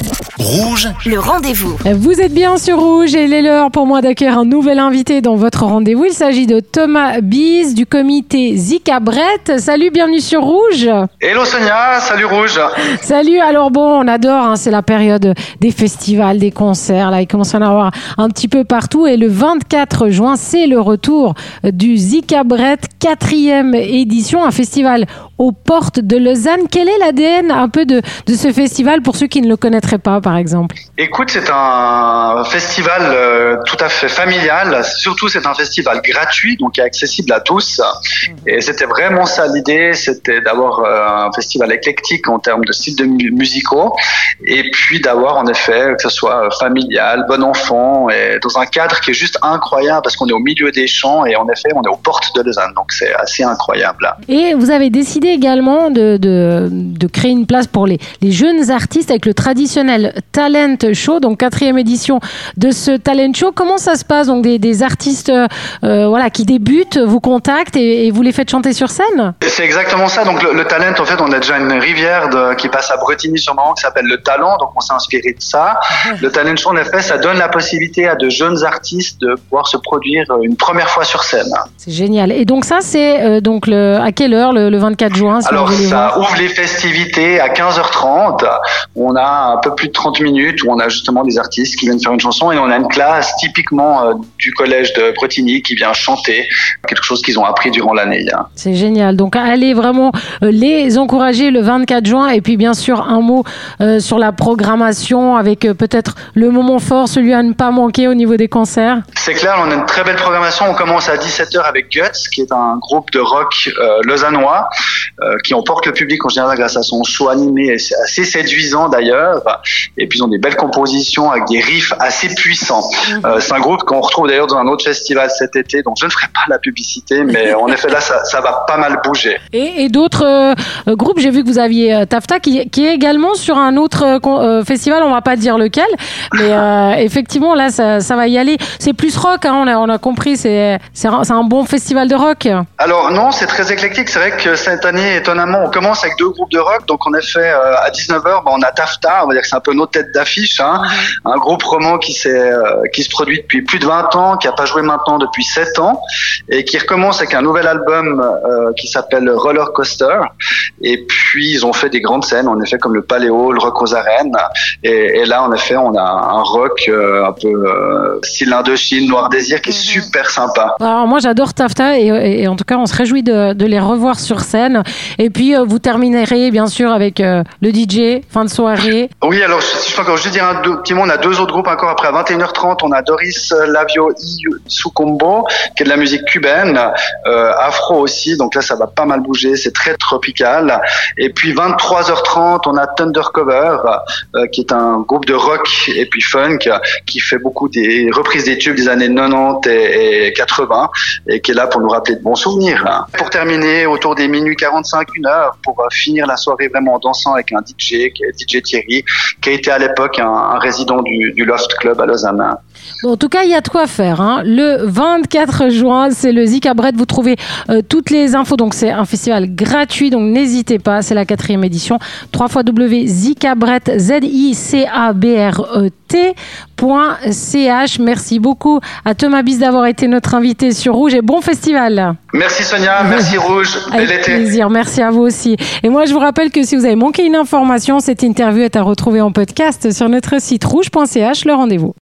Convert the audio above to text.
Thank you. Rouge, Le rendez-vous. Vous êtes bien sur Rouge et il est l'heure pour moi d'accueillir un nouvel invité dans votre rendez-vous. Il s'agit de Thomas Bise du comité Zika Brett. Salut, bienvenue sur Rouge. Hello Sonia, salut Rouge. Salut, alors bon, on adore, hein, c'est la période des festivals, des concerts, là il commence à en avoir un petit peu partout et le 24 juin, c'est le retour du Zika Brett, quatrième édition, un festival aux portes de Lausanne. Quel est l'ADN un peu de, de ce festival pour ceux qui ne le connaîtraient pas, par exemple Écoute, c'est un festival euh, tout à fait familial. Surtout, c'est un festival gratuit, donc accessible à tous. Et c'était vraiment ça l'idée, c'était d'avoir euh, un festival éclectique en termes de styles de mu- musicaux, et puis d'avoir en effet que ce soit familial, bon enfant, et dans un cadre qui est juste incroyable parce qu'on est au milieu des champs et en effet, on est aux portes de Lausanne, donc c'est assez incroyable. Et vous avez décidé également de, de, de créer une place pour les, les jeunes artistes avec le traditionnel Talent Show, donc quatrième édition de ce Talent Show. Comment ça se passe Donc des, des artistes euh, voilà, qui débutent, vous contactent et, et vous les faites chanter sur scène? C'est exactement ça. Donc le, le talent, en fait, on a déjà une rivière de- qui passe à Bretigny-sur-Marne qui s'appelle le Talent. Donc on s'est inspiré de ça. Le talent show, en effet, ça donne la possibilité à de jeunes artistes de pouvoir se produire euh, une première fois sur scène. C'est génial. Et donc ça, c'est euh, donc le, à quelle heure le, le 24 juin si Alors ça ouvre les festivités à 15h30. On a un peu plus de 30 minutes où on a justement des artistes qui viennent faire une chanson et on a une classe typiquement euh, du collège de Bretigny qui vient chanter quelque chose qu'ils ont appris durant l'année. C'est génial. Donc allez vraiment euh, les encourager le 24 juin et puis bien sûr un mot euh, sur la programmation avec peut-être le moment fort, celui à ne pas manquer au niveau des concerts. C'est clair, on a une très belle programmation. On commence à 17h avec Guts, qui est un groupe de rock euh, lausannois, euh, qui emporte le public en général grâce à son show animé, et c'est assez séduisant d'ailleurs. Et puis ils ont des belles compositions avec des riffs assez puissants. Euh, c'est un groupe qu'on retrouve d'ailleurs dans un autre festival cet été, donc je ne ferai pas la publicité, mais en effet là, ça, ça va pas mal bouger. Et, et d'autres euh, euh, groupes, j'ai vu que vous aviez Tafta qui, qui est également sur un autre euh, festival, on va pas dire lequel, mais effectivement là ça, ça va y aller. C'est plus rock, hein, on, a, on a compris, c'est un, bon festival de rock. Alors non, c'est très éclectique. C'est vrai que cette année, étonnamment, on commence avec deux groupes de rock. Donc en effet, à 19h, bah, on a Tafta, on va dire que c'est un peu notre tête d'affiche, hein. un groupe roman qui s'est euh, qui se produit depuis plus de 20 ans, qui a pas joué maintenant depuis 7 ans, et qui recommence avec un nouvel album euh, qui s'appelle Roller Coaster. Et puis ils ont fait des grandes scènes, en effet comme le Paléo, le Rock aux arènes. Et, et là, en effet, on a un rock euh, un peu euh, style Indochine, Noir Désir, qui est super sympa. Alors moi j'adore Tafta et, et- et en tout cas on se réjouit de, de les revoir sur scène. Et puis vous terminerez bien sûr avec le DJ, fin de soirée. Oui, alors si je peux encore juste dire un petit mot, on a deux autres groupes encore après. À 21h30, on a Doris Lavio y Sukombo, qui est de la musique cubaine, euh, afro aussi, donc là ça va pas mal bouger, c'est très tropical. Et puis 23h30, on a Thundercover, euh, qui est un groupe de rock et puis funk, qui fait beaucoup des reprises des tubes des années 90 et, et 80, et qui est là pour nous rappeler de bons souvenirs. Pour terminer, autour des minuit 45, une heure, pour euh, finir la soirée vraiment en dansant avec un DJ, DJ Thierry, a été à l'époque un, résident du, Loft Club à Lausanne. en tout cas il y a de quoi faire. hein. Le 24 juin c'est le Zika Brett. Vous trouvez euh, toutes les infos. Donc c'est un festival gratuit. Donc n'hésitez pas. C'est la quatrième édition. 3 fois W Zika Brett E. Merci beaucoup à Thomas Bis d'avoir été notre invité sur Rouge et bon festival. Merci Sonia, merci Rouge, bel plaisir, merci à vous aussi. Et moi, je vous rappelle que si vous avez manqué une information, cette interview est à retrouver en podcast sur notre site rouge.ch, le rendez-vous.